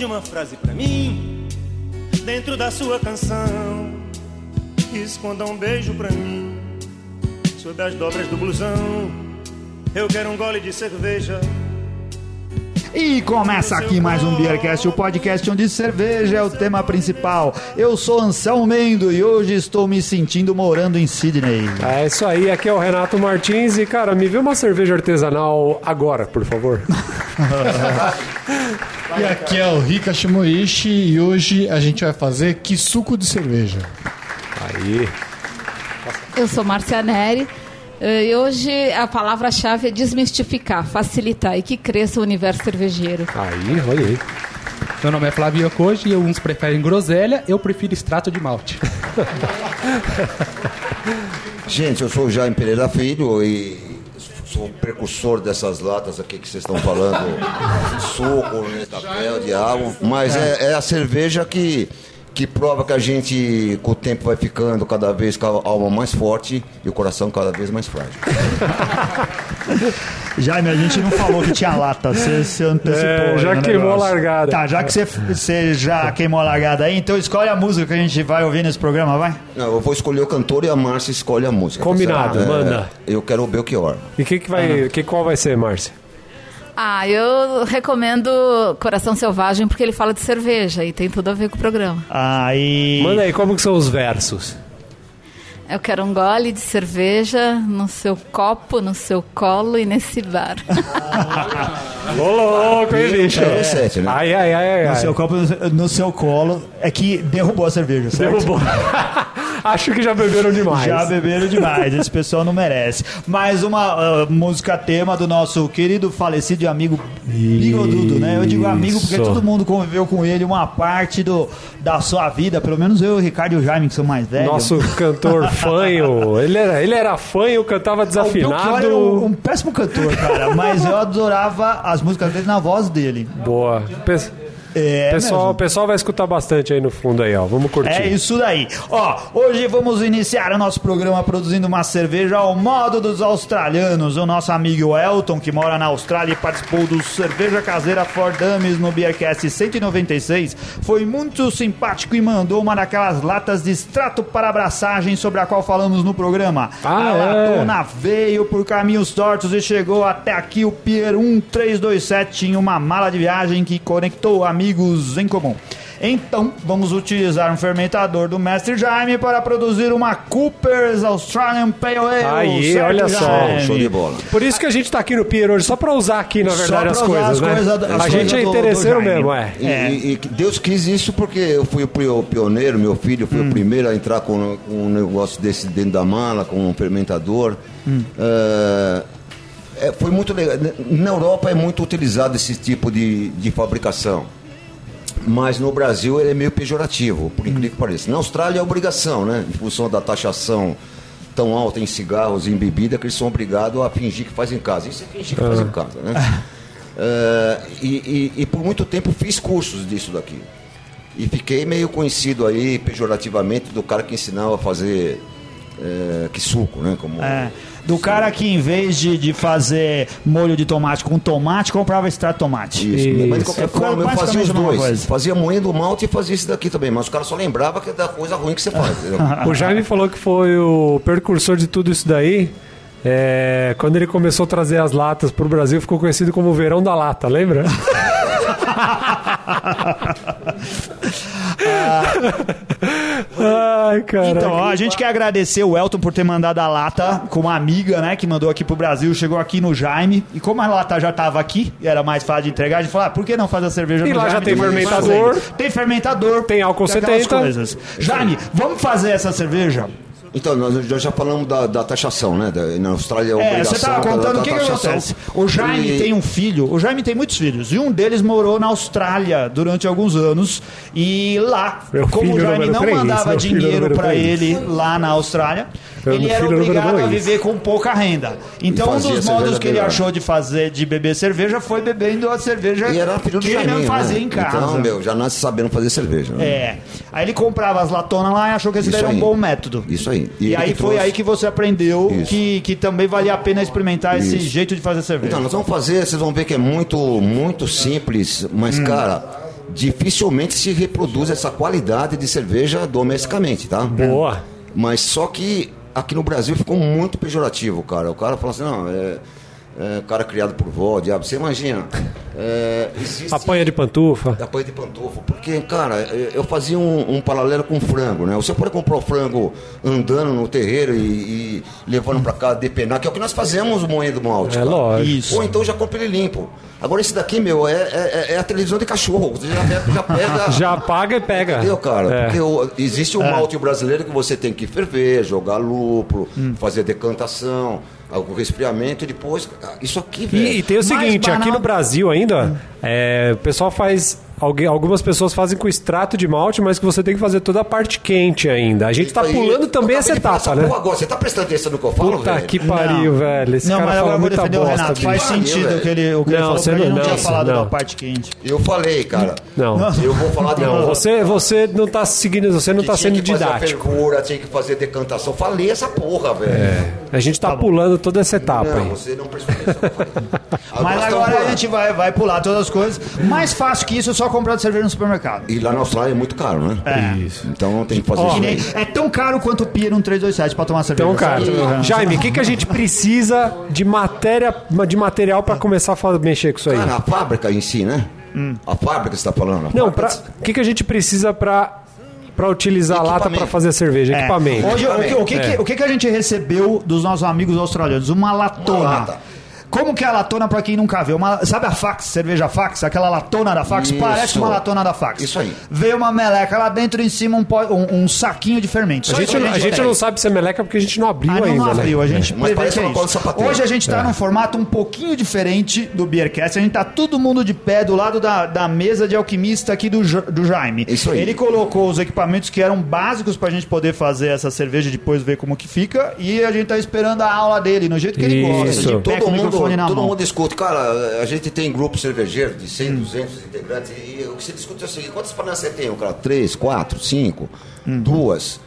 Guarde uma frase pra mim, dentro da sua canção. Esconda um beijo pra mim, sob as dobras do blusão. Eu quero um gole de cerveja. E começa aqui mais um Beercast, o podcast onde cerveja é o tema principal. Eu sou Anselmo Mendo e hoje estou me sentindo morando em Sydney. É isso aí, aqui é o Renato Martins e, cara, me vê uma cerveja artesanal agora, por favor. E aqui é o Rika Shimoishi e hoje a gente vai fazer que suco de cerveja. Aí. Eu sou Márcia Neri e hoje a palavra-chave é desmistificar, facilitar e que cresça o universo cervejeiro. Aí, olha aí. Meu nome é Flávio Yokoji e uns preferem groselha, eu prefiro extrato de malte. Gente, eu sou o Jaime Pereira Filho e sou o precursor dessas latas aqui que vocês estão falando, suco, né, café, diabo, mas é, é a cerveja que, que prova que a gente, com o tempo, vai ficando cada vez com a alma mais forte e o coração cada vez mais frágil. Jaime, a gente não falou que tinha lata, você, você antecipou. É, já queimou negócio. a largada. Tá, já que você, você já queimou a largada aí, então escolhe a música que a gente vai ouvir nesse programa, vai? Não, eu vou escolher o cantor e a Márcia escolhe a música. tá Combinado, certo? manda. eu quero o Belchior. E que que vai, que, qual vai ser, Márcia? Ah, eu recomendo Coração Selvagem porque ele fala de cerveja e tem tudo a ver com o programa. Aí. Manda aí, como que são os versos? Eu quero um gole de cerveja no seu copo, no seu colo e nesse bar. Ô, louco, hein, bicho? É, sete, né? Ai, ai, ai, ai. No ai. seu copo, no seu colo. É que derrubou a cerveja, certo? Derrubou. Acho que já beberam demais. Já beberam demais, esse pessoal não merece. Mais uma ah, música tema do nosso querido falecido e amigo Bigodudo, né? Eu digo amigo porque todo mundo conviveu com ele uma parte do, da sua vida, pelo menos eu, o Ricardo e o Jaime, que são mais velhos. Nosso cantor fanho. Ele era, ele era fanho, cantava O desafinado. era um, um péssimo cantor, cara, mas eu adorava as músicas dele na voz dele. Boa. Pe- É, pessoal, mesmo. o pessoal vai escutar bastante aí no fundo aí, ó. Vamos curtir. É isso daí. Ó, hoje vamos iniciar o nosso programa produzindo uma cerveja ao modo dos australianos. O nosso amigo Elton, que mora na Austrália e participou do Cerveja Caseira For Dummies no Beercast 196, foi muito simpático e mandou uma daquelas latas de extrato para abraçagem sobre a qual falamos no programa. Ah, a é? latona veio por caminhos tortos e chegou até aqui o Pier 1327 em uma mala de viagem que conectou amigos em comum. Então, vamos utilizar um fermentador do Mestre Jaime para produzir uma Cooper's Australian Pale Ale. Aí, certo, olha só, Jaime? Show de bola. Por isso que a gente tá aqui no Pier hoje, só pra usar aqui, na Só verdade, as coisas, as né? coisas- as a gente coisas é interesseiro mesmo, é. E, É. e- e Deus quis isso porque eu fui o pio- pioneiro, meu filho foi o primeiro a entrar com, com um negócio desse dentro da mala, com um fermentador. É, é, foi muito legal. Na Europa é muito utilizado esse tipo de, de fabricação. Mas no Brasil ele é meio pejorativo, por incrível que pareça. Na Austrália é obrigação, né? Em função da taxação tão alta em cigarros e em bebida que eles são obrigados a fingir que fazem em casa. Isso é fingir que faz em casa, né? É, e, e- e por muito tempo fiz cursos disso daqui. E fiquei meio conhecido aí, pejorativamente, do cara que ensinava a fazer é, que suco, né? Como, É, do cara que em vez de, de fazer molho de tomate com tomate, comprava extrato de tomate. Isso, mas de Isso. qualquer É forma eu fazia os dois. coisa. Fazia moendo o malte e fazia esse daqui também, mas os caras só lembravam que é da coisa ruim que você faz. O Jaime falou que foi o precursor de tudo isso daí. É, quando ele começou a trazer as latas pro Brasil, ficou conhecido como o verão da lata, lembra? Ai, cara. Então, ó, a gente quer agradecer o Elton por ter mandado a lata com uma amiga, né, que mandou aqui pro Brasil, chegou aqui no Jaime. E como a lata já tava aqui, e era mais fácil de entregar, a gente falou, ah, por que não fazer a cerveja E no lá já tem fermentador. Tem fermentador. Tem álcool aquelas 70. coisas. Jaime, vamos fazer essa cerveja? Então, nós já- já falamos da, da taxação, né? Da- na Austrália é É, você tava da- contando da o que, que acontece. O Jaime E- tem um filho, o Jaime tem muitos filhos, e um deles morou na Austrália durante alguns anos. E lá, Meu como o Jaime não três, mandava meu filho dinheiro três. ele lá na Austrália, ele era obrigado a viver com pouca renda. Então, um dos modos que ele melhor. achou de fazer, de beber cerveja, foi bebendo a cerveja E era filho do que ele fazia né? em casa. Então, meu, já nasce sabendo fazer cerveja. Né? É. Aí ele comprava as latonas lá e achou que esse daí era um bom método. Isso aí. E, ele aí foi trouxe- aí que você aprendeu Isso. que, que também valia a pena experimentar esse Isso. jeito de fazer cerveja. Então, nós vamos fazer, vocês vão ver que é muito, muito simples, mas, Hum. cara, dificilmente se reproduz essa qualidade de cerveja domesticamente, tá? Boa. Mas só que aqui no Brasil ficou muito pejorativo, cara. O cara fala assim, não, é, é cara criado por vó, diabo. Você imagina. É, existe... Apanha de pantufa. Apanha de pantufa. Porque, cara, eu eu fazia um, um paralelo com frango, né? Você pode comprar o frango andando no terreiro e, e levando pra cá, depenar, que é o que nós fazemos moendo malte. É cara. lógico. Isso. Ou então já compra ele limpo. Agora esse daqui, meu, é, é, é a televisão de cachorro. Você já pega. Já pega Já paga e pega. Entendeu, cara? É. Porque o- existe o malte brasileiro que você tem que ferver, jogar lúpulo, Hum. fazer decantação, o resfriamento e depois. ah, Isso aqui, velho. E, e tem o seguinte, aqui no Brasil ainda, é, o pessoal faz. Alguém, algumas pessoas fazem com extrato de malte, mas que você tem que fazer toda a parte quente ainda. A gente tá aí, pulando também essa etapa, né? Agora, você tá prestando atenção no que eu falo, Puta velho? que pariu, Não. velho. Esse não, cara mas fala agora eu vou muita defender o bosta. Renato. bicho. Faz Pariu, sentido velho. o que ele, o que ele Não, falou, você ele não- não tinha não, falado não. da parte quente. Eu falei, cara. Não. Eu vou falar de Não, você, você não tá seguindo, você não Que tá tinha sendo que fazer didático. fervura, tinha que fazer decantação. Falei essa porra, velho. É. A gente tá, pulando toda essa etapa Não, aí. você não prestou atenção. Mas agora a gente vai, vai pular todas as coisas. Mais fácil que isso é só comprar de cerveja no supermercado. E lá na Austrália é muito caro, né? É. Isso. Então tem que fazer Que isso aí. é tão caro quanto o Pia num 327 pra tomar cerveja. Cara, Sabe? Jaime, o que, que a gente precisa de matéria, de material pra começar a mexer com isso aí? Cara, a fábrica em si, né? A fábrica você tá falando? a Não, fábrica- o que, que a gente precisa pra, pra utilizar a lata pra fazer cerveja? É. Equipamento. Hoje, o, que, o, que, É. que- o que que a gente recebeu dos nossos amigos australianos? Uma latona. Uma lata. Como que é a latona pra quem nunca viu? Uma, sabe a fax, cerveja fax? Aquela latona da fax? Isso. Parece uma latona da fax. Isso aí. Veio uma meleca lá dentro em cima um, um- um saquinho de fermento. A gente, a gente tem. não sabe se é meleca porque a gente não abriu Ah, não, ainda. não abriu, né? a gente Mas prevê parece que é uma. Hoje a gente tá num formato um pouquinho diferente do Beercast. A gente tá todo mundo de pé do lado da, da mesa de alquimista aqui do, do Jaime. Isso aí. Ele colocou os equipamentos que eram básicos pra gente poder fazer essa cerveja e depois ver como que fica. E a gente tá esperando a aula dele, no jeito que ele gosta, de Todo mundo, microfone na todo mão. mundo discute. Cara, a gente tem grupo cervejeiro de 100, 200 integrantes. E o que se discute é o seguinte: quantas panelas você tem? Cara, três, quatro, cinco, duas.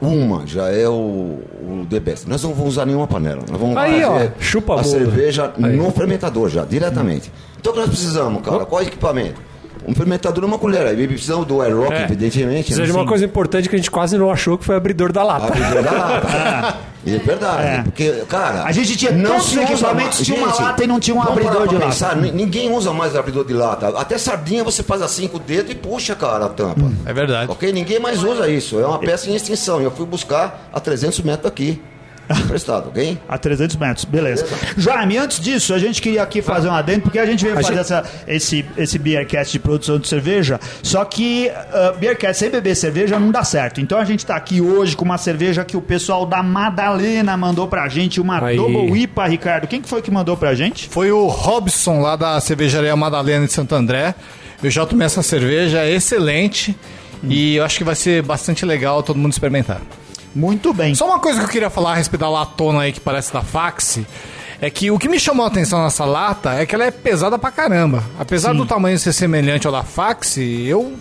Uma já é o, o The Best. Nós não vamos usar nenhuma panela. Nós vamos Aí, ó, fazer chupa a bolo. cerveja Aí. no fermentador já, diretamente. Então o que nós precisamos, cara? Qual é o equipamento? Um fermentador e uma colher. Aí precisamos do air rock, É. evidentemente. Precisa né? de uma coisa importante que a gente quase não achou, que foi o abridor da lata. Abridor da lata. É verdade, É. porque, cara. A gente tinha não se equipamentos, tinha uma lata e não tinha um abridor de lata. pensar, ni- Ninguém usa mais abridor de lata. Até sardinha você faz assim com o dedo e puxa, cara, a tampa. É verdade. Ok? Ninguém mais usa isso. É uma peça em extinção. Eu fui buscar a 300 metros daqui. Emprestado, ok? A 300 metros, beleza. Jaime, antes disso, a gente queria aqui fazer um adendo, porque a gente veio A fazer gente- essa, esse, esse Beercast de produção de cerveja, só que uh, Beercast sem beber cerveja não dá certo. Então a gente tá aqui hoje com uma cerveja que o pessoal da Madalena mandou pra gente, uma Aí. Double IPA, Ricardo. Quem que foi que mandou pra gente? Foi o Robson lá da cervejaria Madalena de Santo André. Eu já tomei essa cerveja, é excelente. E eu acho que vai ser bastante legal todo mundo experimentar. Muito bem. Só uma coisa que eu queria falar a respeito da latona aí que parece da Faxi. É que o que me chamou a atenção nessa lata é que ela é pesada pra caramba. Apesar do tamanho ser semelhante ao da Faxi, eu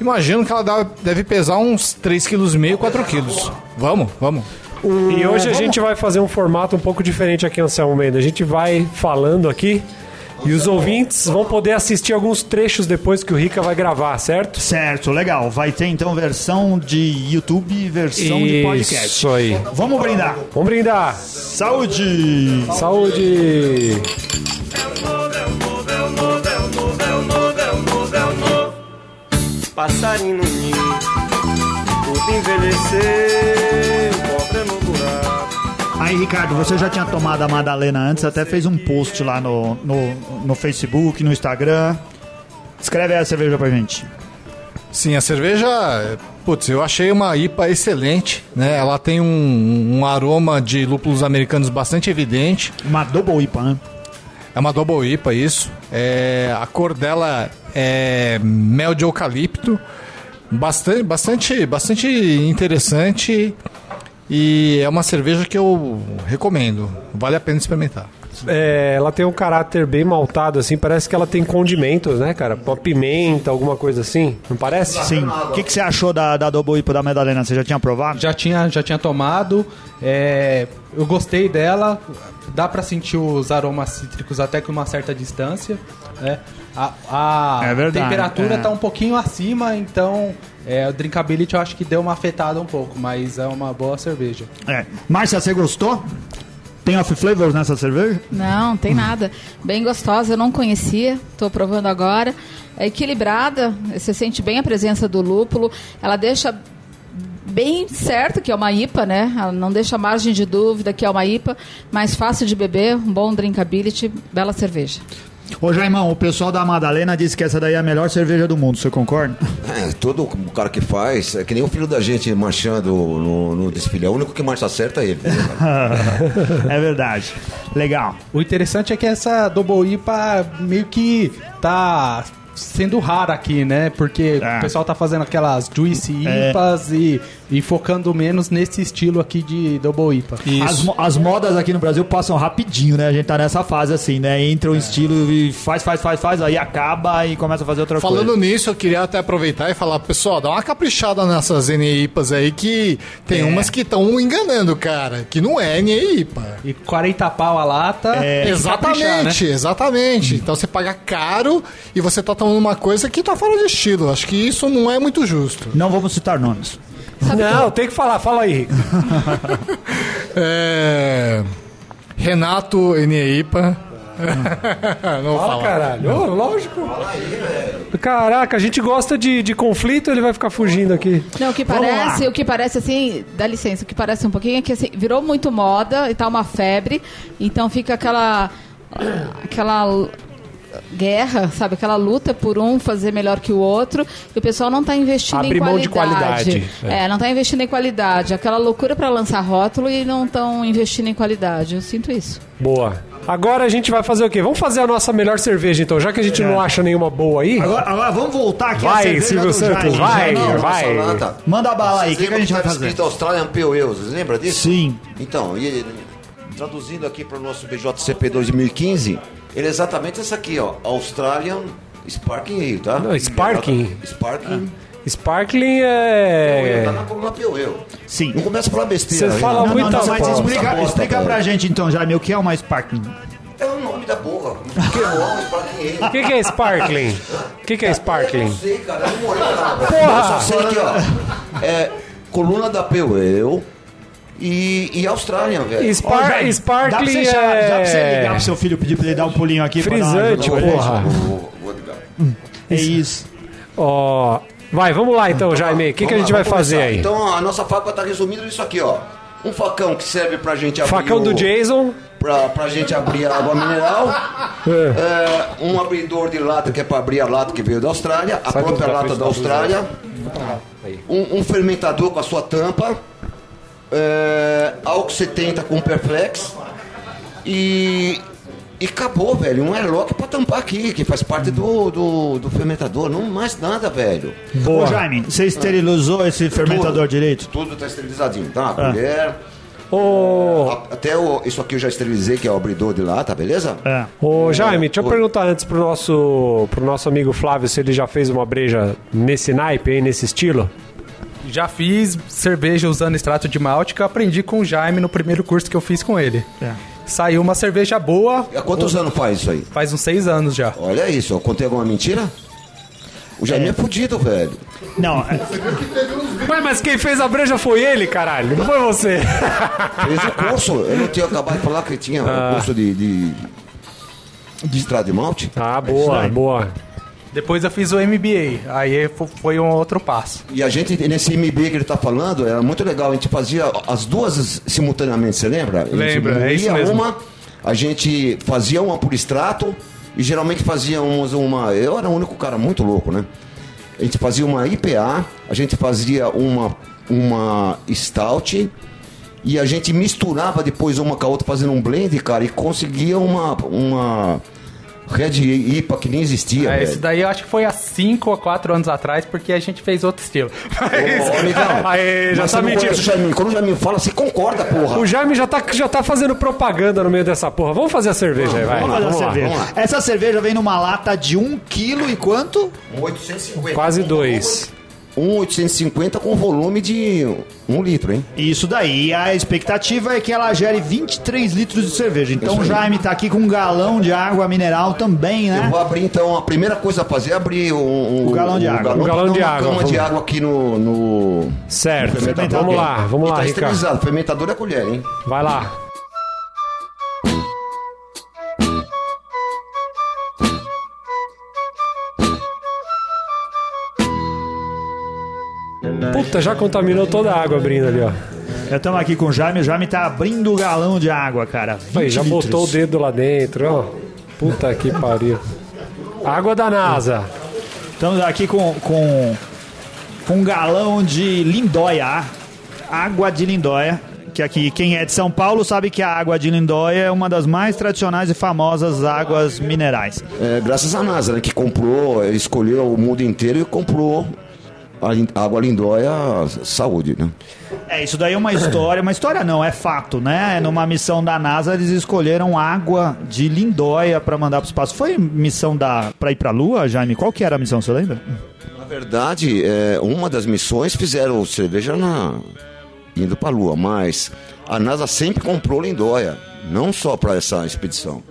imagino que ela deve pesar uns 3,5 kg, 4 kg. Vamos, vamos. E hoje a vamos- gente vai fazer um formato um pouco diferente aqui, Anselmo Mendes. A gente vai falando aqui e os ouvintes vão poder assistir alguns trechos depois que o Rica vai gravar, certo? Certo, legal. Vai ter então versão de YouTube e versão de podcast. Isso aí. Vamos brindar. Vamos brindar. Saúde! Saúde! Passarinho no ninho, tudo envelhecer. Aí, Ricardo, você já tinha tomado a Madalena antes, até fez um post lá no, no, no Facebook, no Instagram. Escreve aí a cerveja pra gente. Sim, a cerveja, putz, eu achei uma IPA excelente, né? Ela tem um, um aroma de lúpulos americanos bastante evidente. Uma Double IPA, né? É uma double IPA, isso. É, a cor dela é mel de eucalipto. Bastante, bastante, bastante interessante. E é uma cerveja que eu recomendo. Vale a pena experimentar. é, ela tem um caráter bem maltado, assim. Parece que ela tem condimentos, né, cara? Uma pimenta, alguma coisa assim. Não parece? Sim. O que, que você achou da, da Double IPA da Madalena? Você já tinha provado? Já tinha, já tinha tomado. é, eu gostei dela. Dá pra sentir os aromas cítricos até com uma certa distância. né? A, a É verdade, temperatura é. tá um pouquinho acima, então é, o drinkability eu acho que deu uma afetada um pouco, mas é uma boa cerveja. É. Márcia, você gostou? Tem off flavors nessa cerveja? Não, tem nada. Bem gostosa, eu não conhecia, estou provando agora. É equilibrada, você sente bem a presença do lúpulo. Ela deixa bem certo que é uma IPA, né? Ela não deixa margem de dúvida que é uma IPA, mais fácil de beber, um bom drinkability, bela cerveja. Ô, Jaimão, o pessoal da Madalena disse que essa daí é a melhor cerveja do mundo. Você concorda? É, todo o cara que faz, é que nem o filho da gente marchando no, no desfile. É o único que marcha certo é ele. é verdade. Legal. O interessante é que essa Double IPA meio que tá sendo rara aqui, né? Porque É. o pessoal tá fazendo aquelas Juicy É. IPAs e, e focando menos nesse estilo aqui de Double IPA. As, as modas aqui no Brasil passam rapidinho, né? A gente tá nessa fase assim, né? Entra um estilo e faz, faz, faz, faz, aí acaba e começa a fazer outra Falando coisa. nisso, eu queria até aproveitar e falar, pessoal, dá uma caprichada nessas NEIPAs aí que tem É. umas que estão enganando, cara, que não é NEIPA. E 40 pau a lata. É. que caprichar, né? Exatamente, exatamente. Então você paga caro e você tá tomando uma coisa que tá fora de estilo. Acho que isso não é muito justo. Não vamos citar nomes. Não, tem que falar. Fala aí. É... Renato NEIPA. não Fala, falar. caralho. Ô, lógico. Caraca, a gente gosta de, de conflito, ele vai ficar fugindo aqui. Não, o que parece, o que parece assim, dá licença, o que parece um pouquinho é que assim, virou muito moda e tá uma febre, então fica aquela aquela guerra, sabe, aquela luta por um fazer melhor que o outro, e o pessoal não tá investindo Abre em mão de qualidade. qualidade, é. É, não tá investindo em qualidade, aquela loucura para lançar rótulo e não estão investindo em qualidade. Eu sinto isso. Boa. Agora a gente vai fazer o quê? Vamos fazer a nossa melhor cerveja, então, já que a gente não acha nenhuma boa aí. Agora, agora vamos voltar aqui Vai, cerveja Silvio do Santos, vai. Vai. nossa. Manda bala aí, o que, que a gente vai tava fazer? escrito Australian Pale Ale, vocês lembram disso? Sim. Então, e, traduzindo aqui para o nosso BJCP 2015, ele é exatamente essa aqui, ó. Australian Sparking Ale, tá? Não, Sparking? Sparking. Sparkling Tá é. na coluna Ale. Sim. Não começa a falar besteira. Você fala não. Muita não, não, mas bosta. explica, explica velho. pra gente então, Jaime, o que é uma Sparking? É o nome da porra. Que é o Sparking O Ale. que, que é Sparkling? O que, que é Eu Sparkling? não sei, cara. Eu não morei lá. Porra! Eu só sei que, ó. É coluna da Pale Ale e, e Australian, velho. Spar- Ô, Jaime, dá pra Sparkling você, é. Dá pra você ligar pro seu filho pedir pra ele dar um pulinho aqui? pra dar uma Frisante, pra porra. É isso. Ó. Vai, vamos lá então, Jaime. O que, que a gente lá, vai fazer começar. aí? Então a nossa fábrica tá resumida nisso aqui, ó. Um facão que serve pra gente abrir Facão o, do Jason. pra, pra gente abrir a água mineral. É, um abridor de lata que é pra abrir a lata que veio da Austrália, a Sai própria da lata da Austrália. Um, um fermentador com a sua tampa. É, álcool 70 com Perflex. E. E acabou, velho. Um airlock pra tampar aqui, que faz parte do, do, do fermentador. Não mais nada, velho. Ô, Jaime, você esterilizou esse fermentador direito? Tudo tá esterilizadinho, tá? Ah. Colher. Ô, Até o, isso aqui eu já esterilizei, que é o abridor de lata, beleza? É. ô Jaime, deixa eu perguntar antes pro nosso, pro nosso amigo Flávio se ele já fez uma breja nesse naipe aí, nesse estilo. Já fiz cerveja usando extrato de malte que eu aprendi com o Jaime no primeiro curso que eu fiz com ele. É. Saiu uma cerveja boa, E há quantos anos faz isso aí? faz uns seis anos já. Olha isso, eu contei alguma mentira? O Jaime é, fudido, velho. Não, é- Ué, mas quem fez a breja foi ele, caralho, não foi você. Fez o curso. Eu não tinha acabado de falar que tinha o curso de, de, de estrada de malte. Ah, boa, boa. Depois eu fiz o MBA, aí fo- foi um outro passo. E a gente, nesse MB que ele tá falando, era muito legal. A gente fazia as duas simultaneamente, você lembra? A gente Lembro, é isso mesmo. uma, a gente fazia uma por extrato e geralmente fazíamos uma. Eu era o único cara muito louco, né? A gente fazia uma IPA, a gente fazia uma, uma stout e a gente misturava depois uma com a outra fazendo um blend, cara, e conseguia uma. uma Red IPA que nem existia, É, esse daí eu acho que foi há 5 ou 4 anos atrás, porque a gente fez outro estilo. Ô, amigão, Aê, já mas tá mentindo. Jaiminho. Quando o Jaiminho fala, você concorda, porra. O Jaime já tá, já tá fazendo propaganda no meio dessa porra. Vamos fazer a cerveja aí, vai. Vamos fazer a Vamos lá. cerveja. vamos lá. Essa cerveja vem numa lata de 1 kg e quanto? Um 850. Quase dois. Um 850 com volume de um litro, hein? Isso daí. E a expectativa é que ela gere 23 litros de cerveja. Então o. Jaime tá aqui com um galão de água mineral também, Eu né? vou abrir então, a primeira coisa a fazer é abrir um, O galão de água. O galão pra de dar uma água, cama de água aqui no, no Certo. fermentador. Vamos lá, vamos E lá, tá esterilizado. Fermentador é colher, hein? Vai lá. Puta, já contaminou toda a água abrindo ali, ó. Estamos aqui com o Jaime. O Jaime tá abrindo o galão de água, cara. 20 Aí, já litros. botou o dedo lá dentro, ó. Puta que pariu. Água da NASA. Estamos aqui com, com, com um galão de lindóia. Água de lindóia. Que aqui, quem é de São Paulo sabe que a água de lindóia é uma das mais tradicionais e famosas águas minerais. É, graças à NASA, né? Que comprou, escolheu o mundo inteiro e comprou a água lindóia saúde, né? É, isso daí é uma história, uma história não, é fato, né? Numa missão da NASA eles escolheram água de lindóia para mandar para o espaço. Foi missão da para ir para a Lua, Jaime? Qual que era a missão, você lembra? Na verdade, é, uma das missões fizeram cerveja na, indo para a Lua, mas a NASA sempre comprou lindóia, não só para essa expedição.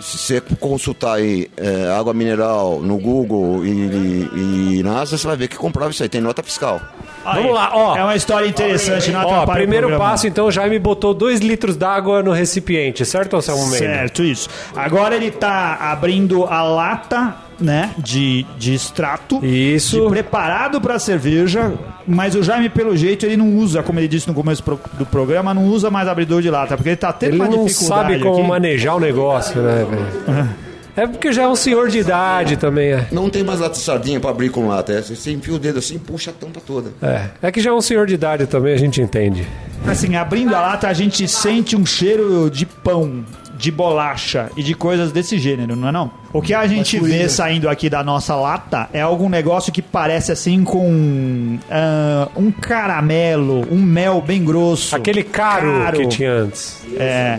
Se você consultar aí é, água mineral no Google e, e NASA, você vai ver que comprava isso aí, tem nota fiscal. Vamos lá, ó. É uma história interessante, não Ó, primeiro passo, então, o Jaime botou 2 litros d'água no recipiente, certo, Anselmo Mendes? Certo, isso. Agora ele tá abrindo a lata, né, de, de extrato. Isso. De preparado para cerveja, mas o Jaime, pelo jeito, ele não usa, como ele disse no começo pro- do programa, não usa mais abridor de lata, porque ele tá tendo Ele uma não dificuldade sabe como aqui. manejar o negócio, né, velho? É porque já é um senhor de idade também, é. Não tem mais lata de sardinha para abrir com lata, é, você enfia o dedo assim, puxa a tampa toda. É, é que já é um senhor de idade também, a gente entende. Assim, abrindo a lata, a gente sente um cheiro de pão, de bolacha e de coisas desse gênero, não é não? O que a gente vê saindo aqui da nossa lata é algum negócio que parece assim com ah, um caramelo, um mel bem grosso. Aquele caro, que tinha antes. É.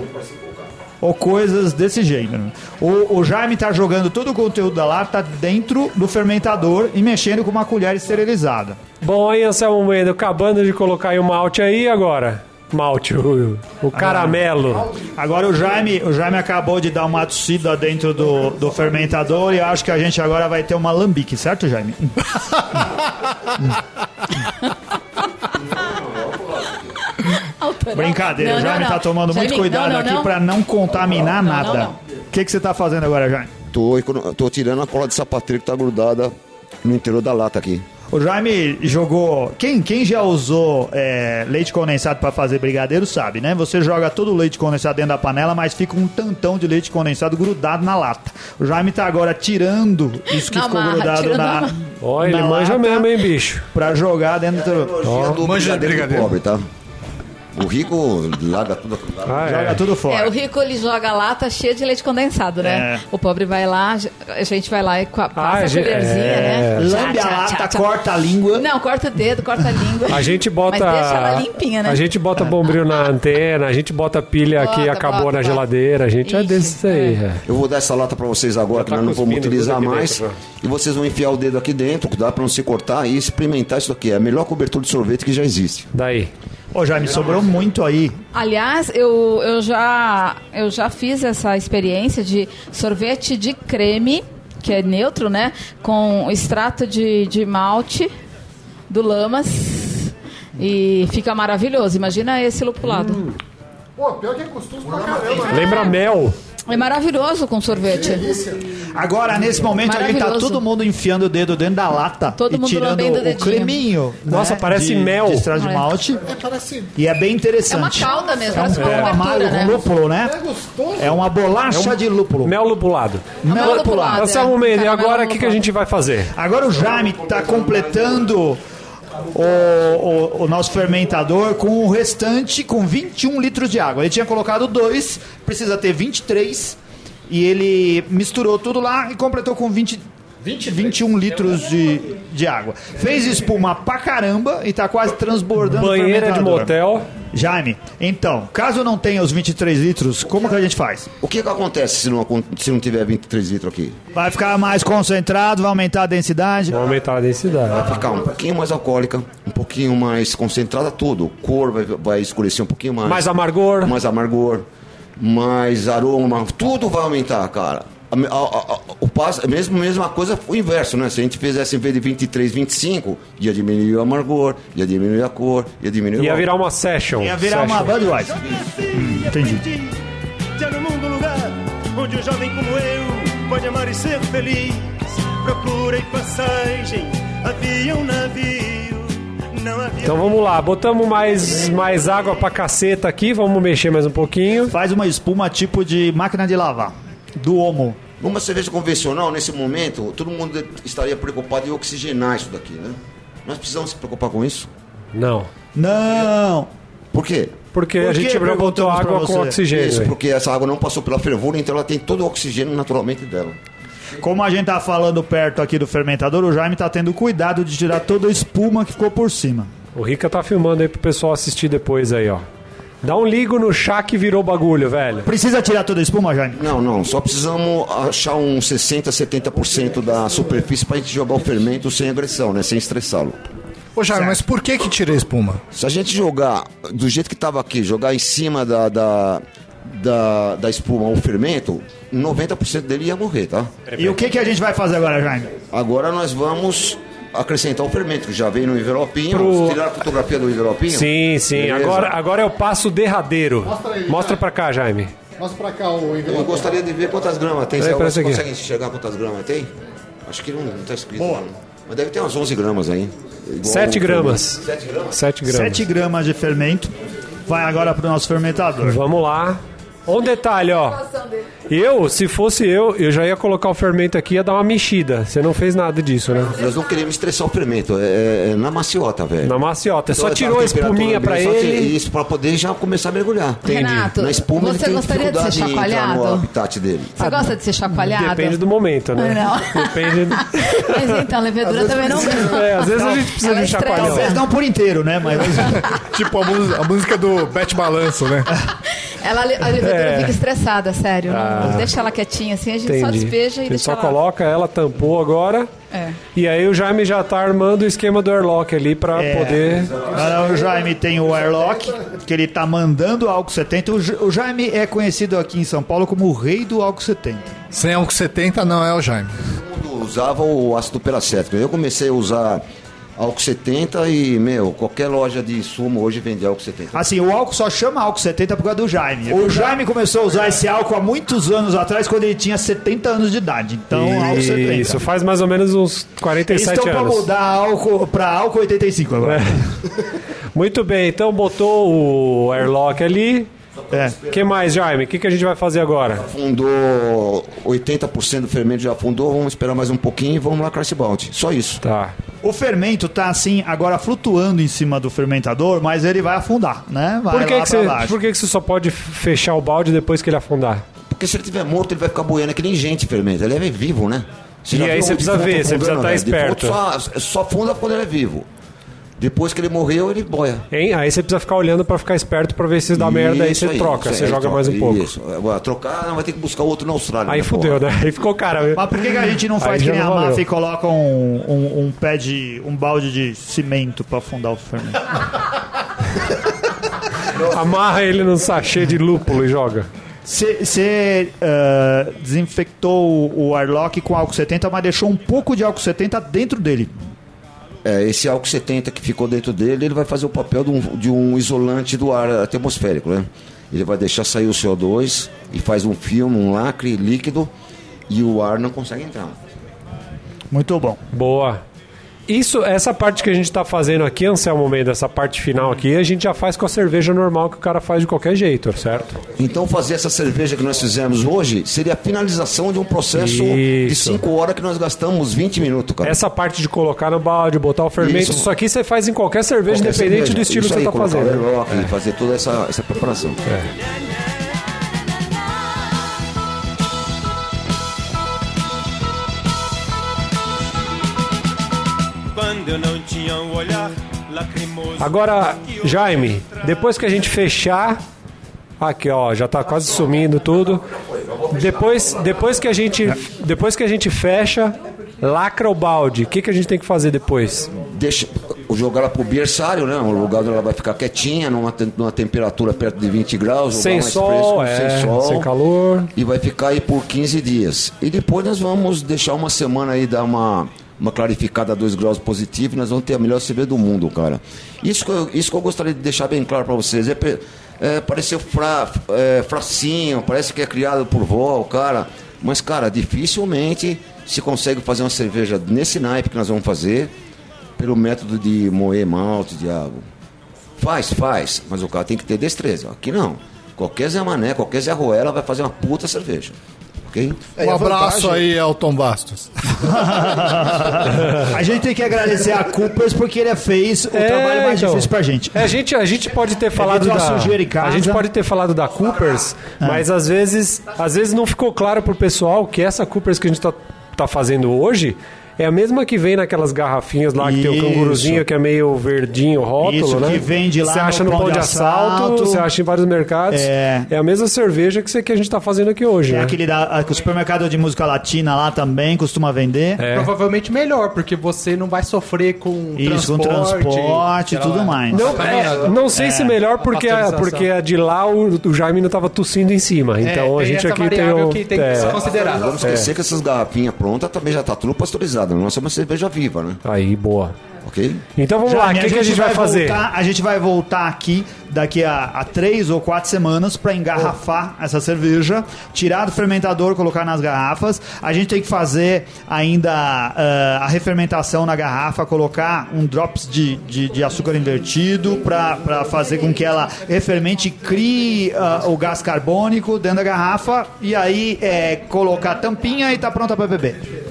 Ou coisas desse gênero. O, o Jaime tá jogando todo o conteúdo da lata dentro do fermentador e mexendo com uma colher esterilizada. Bom, aí, Anselmo Mendes, acabando de colocar aí o malte aí agora. Malte, o, o caramelo. Agora o Jaime, o Jaime acabou de dar uma tossida dentro do, do fermentador e eu acho que a gente agora vai ter uma lambique, certo, Jaime? Brincadeira, Não, o Jaime não. tá tomando muito Jaime, cuidado não, não, aqui não. pra não contaminar Não, nada. O que, que você tá fazendo agora, Jaime? Tô, tô tirando a cola de sapateiro que tá grudada no interior da lata aqui. O Jaime jogou. Quem, quem já usou é, leite condensado para fazer brigadeiro sabe, né? Você joga todo o leite condensado dentro da panela, mas fica um tantão de leite condensado grudado na lata. O Jaime tá agora tirando isso que Na ficou marra, grudado na. na. Ó, ele manja mesmo, hein, bicho? Pra jogar dentro. Ó, do manja brigadeiro do brigadeiro. pobre, tá? O rico larga tudo. Ah, Joga é. tudo fora. É, o rico ele joga a lata cheia de leite condensado, né? É. O pobre vai lá, a gente vai lá e passa Ah, a colherzinha, é. né? Lambe a lata, tchá, tchá. corta a língua. Não, corta o dedo, corta a língua. A gente bota. Mas deixa ela limpinha, né? A gente bota bombril na antena, a gente bota pilha que Bota, acabou bota, na bota. geladeira, a gente é Ixi, desses aí. é. Eu vou dar essa lata pra vocês agora, que tá nós não vamos utilizar mais. dentro, e vocês vão enfiar o dedo aqui dentro, dá pra não se cortar e experimentar isso aqui. É a melhor cobertura de sorvete que já existe. Daí. Ô, Jaime, sobrou muito aí. Aliás, eu, eu, já, eu já fiz essa experiência de sorvete de creme, que é neutro, né? Com extrato de, de malte do Lamas. E fica maravilhoso. Imagina esse lupulado. Pô, pior que é gostoso pra caramba. Lembra mel? É maravilhoso com sorvete. Agora, nesse momento, a gente tá todo mundo enfiando o dedo dentro da lata Todo e mundo tirando lambendo o o dedinho. creminho. Nossa, né, parece de, mel. De extrato de É. malte. É, parece. E é bem É uma interessante. calda mesmo, É um parece uma pão cobertura, amargo né? com lúpulo, né? É gostoso. É uma bolacha de lúpulo. Mel lupulado. Mel lupulado. lupulado. Anselmo é. Mendes, e Caramelo agora o que, que a lupulado. gente vai fazer? Agora o Jaime está completando o, o- o nosso fermentador com o restante, com 21 litros de água. Ele tinha colocado 2, precisa ter 23. e ele misturou tudo lá e completou com 20, 21 litros de, de água. Fez espuma pra caramba e tá quase transbordando Banheira de motel. Jaime, então, caso não tenha os 23 litros, como que a gente faz? O que, que acontece se não, acon- se não tiver 23 litros aqui? Vai ficar mais concentrado, vai aumentar a densidade. Vamos aumentar a densidade. Vai ficar um pouquinho mais alcoólica, um pouquinho mais concentrada, tudo. Cor vai, vai escurecer um pouquinho mais. Mais amargor. mais amargor, mais aroma, tudo vai aumentar, cara. A a- a- a- o passo, mesmo mesma coisa o inverso, né? Se a gente fizesse em vez de 23, 25, ia diminuir o amargor, ia diminuir a cor, ia diminuir Ia o virar uma session. Ia virar uma Session. Budweiser. Hum, entendi. No mundo lugar onde um jovem como eu pode amar e ser feliz. Procurei passagem, havia um navio, não havia. Então vamos lá, botamos mais, mais água pra caceta aqui, vamos mexer mais um pouquinho. Faz uma espuma tipo de máquina de lavar. Do Homo. Uma cerveja convencional, nesse momento, todo mundo estaria preocupado em oxigenar isso daqui, né? Nós precisamos se preocupar com isso. Não, Não! Por quê? porque Por a gente botou água com oxigênio. Isso, aí. porque essa água não passou pela fervura, então ela tem todo o oxigênio naturalmente dela. Como a gente tá falando perto aqui do fermentador, o Jaime tá tendo cuidado de tirar toda a espuma que ficou por cima. O Rica tá filmando aí pro pessoal assistir depois aí, ó. Dá um ligo no chá que virou bagulho, velho. Precisa tirar toda a espuma, Jaime? Não, não, só precisamos achar uns 60, 70% da superfície para a gente jogar o fermento sem agressão, né? Sem estressá-lo. Ô, Jaime, mas por que que tira a espuma? Se a gente jogar do jeito que estava aqui, jogar em cima da, da, da, da espuma o fermento, 90% dele ia morrer, tá? E o que, que a gente vai fazer agora, Jaime? Agora nós vamos acrescentar o fermento, que já vem no envelopinho. Pro- Tirar a fotografia do envelopinho? Sim, sim. Beleza. Agora, agora é o passo derradeiro. Mostra aí, Mostra pra cá, Jaime. Mostra pra cá o Eu envelope. gostaria de ver quantas gramas tem. Peraí, Você consegue enxergar quantas gramas tem? Acho que não, não tá escrito. não. Mas deve ter umas 11 gramas aí. Igual 7 o gramas. fermento. 7 gramas? 7 gramas. 7 gramas de fermento. Vai agora pro nosso fermentador. Vamos lá. Um detalhe, ó. Eu, se fosse eu, eu já ia colocar o fermento aqui e ia dar uma mexida. Você não fez nada disso, né? Nós não queremos estressar o fermento, é, é na maciota, velho. Na maciota. Só Então, tirou tá a espuminha pra só ele. Isso, pra poder já começar a mergulhar. Renato, Na espuma ele você tem gostaria de ser entrar no chacoalhado? habitat dele. Você gosta de ser chacoalhado? Depende do momento, né? Não. Depende. Mas então, a levedura também não É, às vezes a gente precisa de um chacoalhão. Talvez não por inteiro, né? Mas Tipo a, música do Bet Balanço, né? Ela, a levedura É. fica estressada, sério. Não- Ah. Deixa ela quietinha assim, a gente só Entendi. despeja A e gente deixa só ela... coloca ela, tampou agora. É. E aí o Jaime já tá armando o esquema do airlock ali pra É. poder. Agora o Jaime tem o airlock, que ele tá mandando álcool 70. O Ja- O Jaime é conhecido aqui em São Paulo como o rei do álcool 70. Sem álcool 70 não é o Jaime. Todo mundo usava o ácido peracético. Eu comecei a usar álcool 70 e, meu, qualquer loja de sumo hoje vende álcool 70. Assim, o álcool só chama álcool 70 por causa do Jaime. O Jaime começou a usar esse álcool há muitos anos atrás, quando ele tinha 70 anos de idade. Então, álcool 70. Isso, faz mais ou menos uns Eles 47 estão pra anos. mudar álcool pra álcool 85 agora. Muito bem, então botou o airlock ali. É. O que mais, Jaime? O que, que a gente vai fazer agora? Afundou 80% do fermento já afundou, vamos esperar mais um pouquinho e vamos lá esse balde. Só isso. Tá. O fermento tá assim, agora flutuando em cima do fermentador, mas ele vai afundar, né? Vai Por que, lá que, pra você, baixo. por que, que você só pode fechar o balde depois que ele afundar? Porque se ele estiver morto, ele vai ficar boiando, é que nem gente fermenta. Ele é vivo, né? E já aí você o precisa ver, você precisa afundando, estar velho? esperto. Defunto Só, só funda quando ele é vivo. Depois que ele morreu, ele boia. Hein? Aí você precisa ficar olhando pra ficar esperto pra ver se dá merda, aí você troca, isso você aí, joga troca. mais um pouco. Isso. Agora, trocar, não vai ter que buscar outro na Austrália. Aí né, fudeu, porra? né? Aí ficou cara. Mas por que, que a gente não faz Aí que nem a máfia e coloca um, um, um pé de. um balde de cimento pra afundar o fermento? Amarra ele num sachê de lúpulo e joga. Você ah, desinfectou o o airlock com álcool 70, mas deixou um pouco de álcool 70 dentro dele. É, esse álcool 70 que ficou dentro dele, ele vai fazer o papel de um, de um isolante do ar atmosférico, né? Ele vai deixar sair o CO2 e faz um filme, um lacre líquido e o ar não consegue entrar. Muito bom. Boa. Isso, essa parte que a gente tá fazendo aqui, Anselmo Mendes, essa parte final aqui, a gente já faz com a cerveja normal que o cara faz de qualquer jeito, certo? Então fazer essa cerveja que nós fizemos hoje seria a finalização de um processo de Isso. 5 horas que nós gastamos 20 minutos, cara. Essa parte de colocar no balde, botar o fermento, Isso. isso, aqui você faz em qualquer cerveja, Qualquer independente cerveja. do estilo Isso que você aí, tá colocar fazendo. airlock e fazer toda essa, essa preparação. Agora, Jaime, depois que a gente fechar. Aqui, ó, já tá quase sumindo tudo. Depois, depois que a gente, depois que a gente fecha, lacra o balde. O que, que a gente tem que fazer depois? Deixa, jogar ela pro berçário, né? Um lugar onde ela vai ficar quietinha, numa, numa temperatura perto de 20 graus. lugar Sem mais sol, é, sem sol. sem calor. E vai ficar aí por 15 dias. E depois nós vamos deixar uma semana aí dar uma, uma clarificada a 2 graus positivo nós vamos ter a melhor cerveja do mundo, cara. Isso que eu, isso que eu gostaria de deixar bem claro para vocês. É, é, pareceu fra, é, fracinho, parece que é criado por vó, cara. Mas, cara, dificilmente se consegue fazer uma cerveja nesse naipe que nós vamos fazer pelo método de moer malte, diabo. Faz, faz, mas o cara tem que ter destreza. Aqui não. Qualquer Zé Mané, qualquer Zé Ruela vai fazer uma puta cerveja. Ok? É, Um a abraço vantagem- aí, Elton Bastos. a gente tem que agradecer a Coopers porque ele fez o trabalho mais então. difícil pra gente. É, a gente, a gente pode ter falado Devido da à sujeira em casa. a gente pode ter falado da Coopers, mas às vezes, às vezes não ficou claro pro pessoal que essa Coopers que a gente tá, tá fazendo hoje é a mesma que vem naquelas garrafinhas lá que tem o Isso. canguruzinho que é meio verdinho rótulo, Isso, né? que vende lá Você acha no pão de assalto, você acha em vários mercados. É. a mesma cerveja que, você, que a gente tá fazendo aqui hoje, Tem né? aquele da, que o supermercado de música latina lá também costuma vender. É. Provavelmente melhor, porque você não vai sofrer com Isso, com transporte. transporte e tudo mais. Não, é, não sei se melhor porque a, porque a de lá o, o Jaime não tava tossindo em cima. Então a gente essa aqui tem o, que tem que é. se considerar. Vamos esquecer que essas garrafinhas prontas também já tá tudo pasteurizado. Nossa é uma cerveja viva, né? Aí, boa. Ok? Então vamos lá, o que, que a gente vai fazer? Voltar, a gente vai voltar aqui daqui a, a três ou quatro semanas para engarrafar essa cerveja, tirar do fermentador, colocar nas garrafas. A gente tem que fazer ainda ah, a refermentação na garrafa, colocar um drops de, de, de açúcar invertido para fazer com que ela refermente e crie ah, o gás carbônico dentro da garrafa e aí é, colocar a tampinha e tá pronta para beber.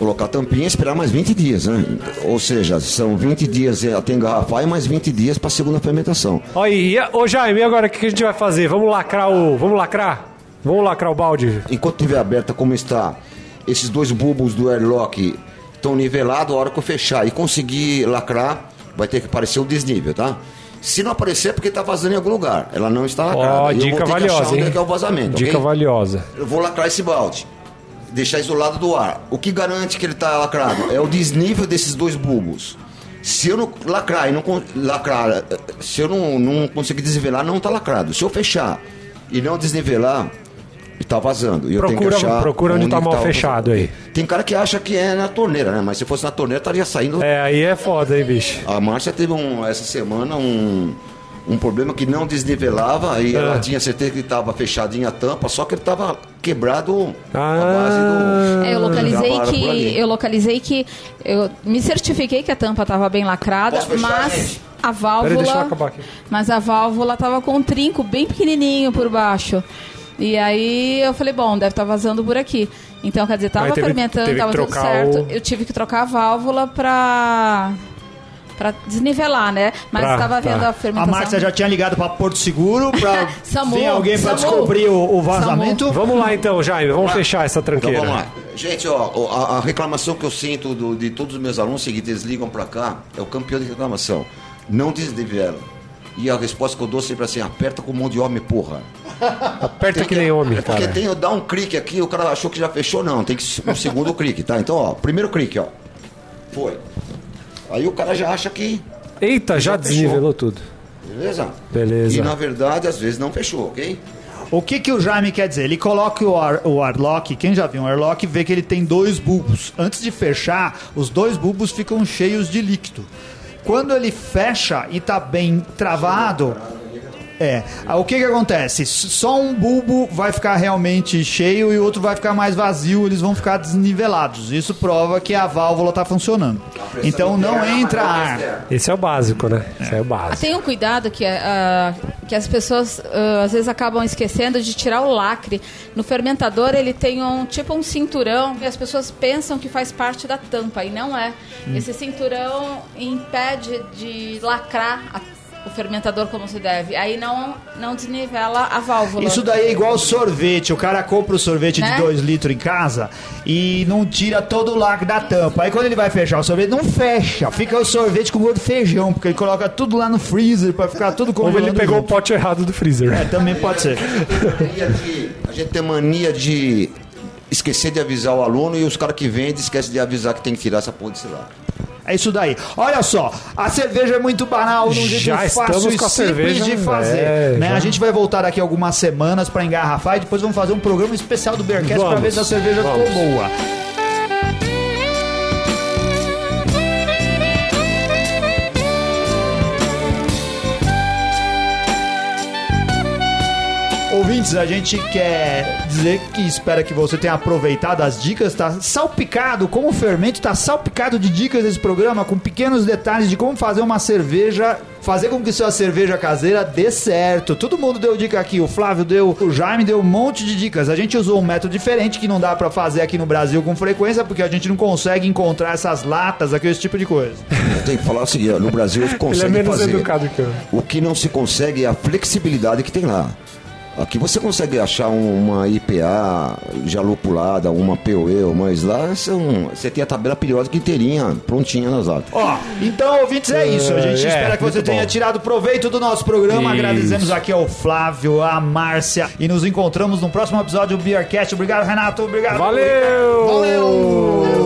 Colocar a tampinha e esperar mais 20 dias, né? Ou seja, são 20 dias até engarrafar e mais 20 dias para segunda fermentação. Olha aí, ô Jaime, e agora o que, que a gente vai fazer? Vamos lacrar o. Vamos lacrar? Vamos lacrar o balde? Enquanto estiver aberta como está, esses dois bulbos do airlock estão nivelados, a hora que eu fechar e conseguir lacrar, vai ter que aparecer o desnível, tá? Se não aparecer, é porque está vazando em algum lugar. Ela não está lacrada. Ó, E eu dica vou ter que valiosa, achar onde é que é o vazamento, Dica ok? valiosa. Eu vou lacrar esse balde. Deixar isolado do ar. O que garante que ele está lacrado? É o desnível desses dois bulbos. Se eu não lacrar e não lacrar, se eu não, não conseguir desnivelar, não está lacrado. Se eu fechar e não desnivelar, está vazando. E Procura- procura onde tá mal o fechado aí. Tem cara que acha que é na torneira, né? Mas se fosse na torneira, estaria saindo. É, aí é foda, hein, bicho? A Márcia teve um, essa semana um, um problema que não desnivelava e É. ela tinha certeza que estava fechadinha a tampa, só que ele estava quebrado Ah. a base do. É, eu localizei que eu localizei que eu me certifiquei que a tampa estava bem lacrada, Posso mas gente? a Peraí, deixa eu válvula, acabar aqui. mas a válvula tava com um trinco bem pequenininho por baixo. E aí eu falei, bom, deve estar vazando por aqui. Então, quer dizer, tava Aí teve- fermentando, teve que tava tudo certo. o- Eu tive que trocar a válvula pra para desnivelar, né? Mas Pra- estava vendo tá. a A fermentação. Márcia já tinha ligado para Porto Seguro para Samu, vir alguém para Samu. descobrir o, o vazamento. Vamos lá então, Jaime, vamos fechar essa Então tranqueira. vamos lá. Gente, ó, a, a reclamação que eu sinto do- de todos os meus alunos, é o seguinte, eles ligam pra cá, é o campeão de reclamação. Não desnivela. E a resposta que eu dou sempre é assim, aperta com mão de homem, porra. Aperta que nem homem, é porque cara. tem, dá um clique aqui, o cara achou que já fechou, não. Tem que um segundo clique, tá? Então, ó, primeiro clique, ó. Foi. Aí o cara já acha que. Eita, já Já desnivelou tudo. Beleza? Beleza. E na verdade, às vezes não fechou, ok? O que, que o Jaime quer dizer? Ele coloca o, ar, o airlock, quem já viu um airlock vê que ele tem dois bulbos. Antes de fechar, os dois bulbos ficam cheios de líquido. Quando ele fecha e tá bem travado, é. Ah, O que que acontece? Só um bulbo vai ficar realmente cheio e o outro vai ficar mais vazio, eles vão ficar desnivelados. Isso prova que a válvula tá funcionando. Então não entra ar. Esse é o básico, né? Esse é o básico. Tenham cuidado que, ah, que as pessoas ah, às vezes acabam esquecendo de tirar o lacre. No fermentador ele tem um tipo um cinturão e as pessoas pensam que faz parte da tampa e não é. Esse cinturão impede de lacrar a, o fermentador como se deve. Aí não, não desnivela a válvula. Isso daí é igual sorvete. O cara compra o sorvete Né? de 2 litros em casa e não tira todo o lacre da tampa. Aí quando ele vai fechar o sorvete, não fecha. Fica o sorvete com gosto de feijão, porque ele coloca tudo lá no freezer pra ficar tudo Ou congelando. ele pegou o junto. pote errado do freezer. É, também pode ser. A gente tem mania de esquecer de avisar o aluno e os caras que vendem esquecem de avisar que tem que tirar essa porra desse lado. É isso daí. Olha só, a cerveja é muito banal, de um jeito Já fácil e com a simples cerveja, de fazer. é, né? A gente vai voltar daqui algumas semanas pra engarrafar e depois vamos fazer um programa especial do Bearcast pra Vamos, ver se a cerveja vamos. ficou boa. Ouvintes, a gente quer dizer que espera que você tenha aproveitado as dicas, tá salpicado, como o fermento tá salpicado de dicas desse programa, com pequenos detalhes de como fazer uma cerveja, fazer com que sua cerveja caseira dê certo. Todo mundo deu dica aqui, o Flávio deu, o Jaime deu um monte de dicas. A gente usou um método diferente que não dá pra fazer aqui no Brasil com frequência, porque a gente não consegue encontrar essas latas aqui, esse tipo de coisa. Eu tenho que falar o seguinte, ó, no Brasil Ele é consegue menos fazer. educado que eu. O que não se consegue é a flexibilidade que tem lá. Aqui você consegue achar um- uma IPA já lupulada, uma POE, mas lá são, você tem a tabela periódica inteirinha, prontinha nas latas. Ó, então, ouvintes, é isso. A gente É, espera que você tenha bom. tirado proveito do nosso programa. Isso. Agradecemos aqui ao Flávio, à Márcia e nos encontramos no próximo episódio do Beercast. Obrigado, Renato. Obrigado. Valeu! Valeu!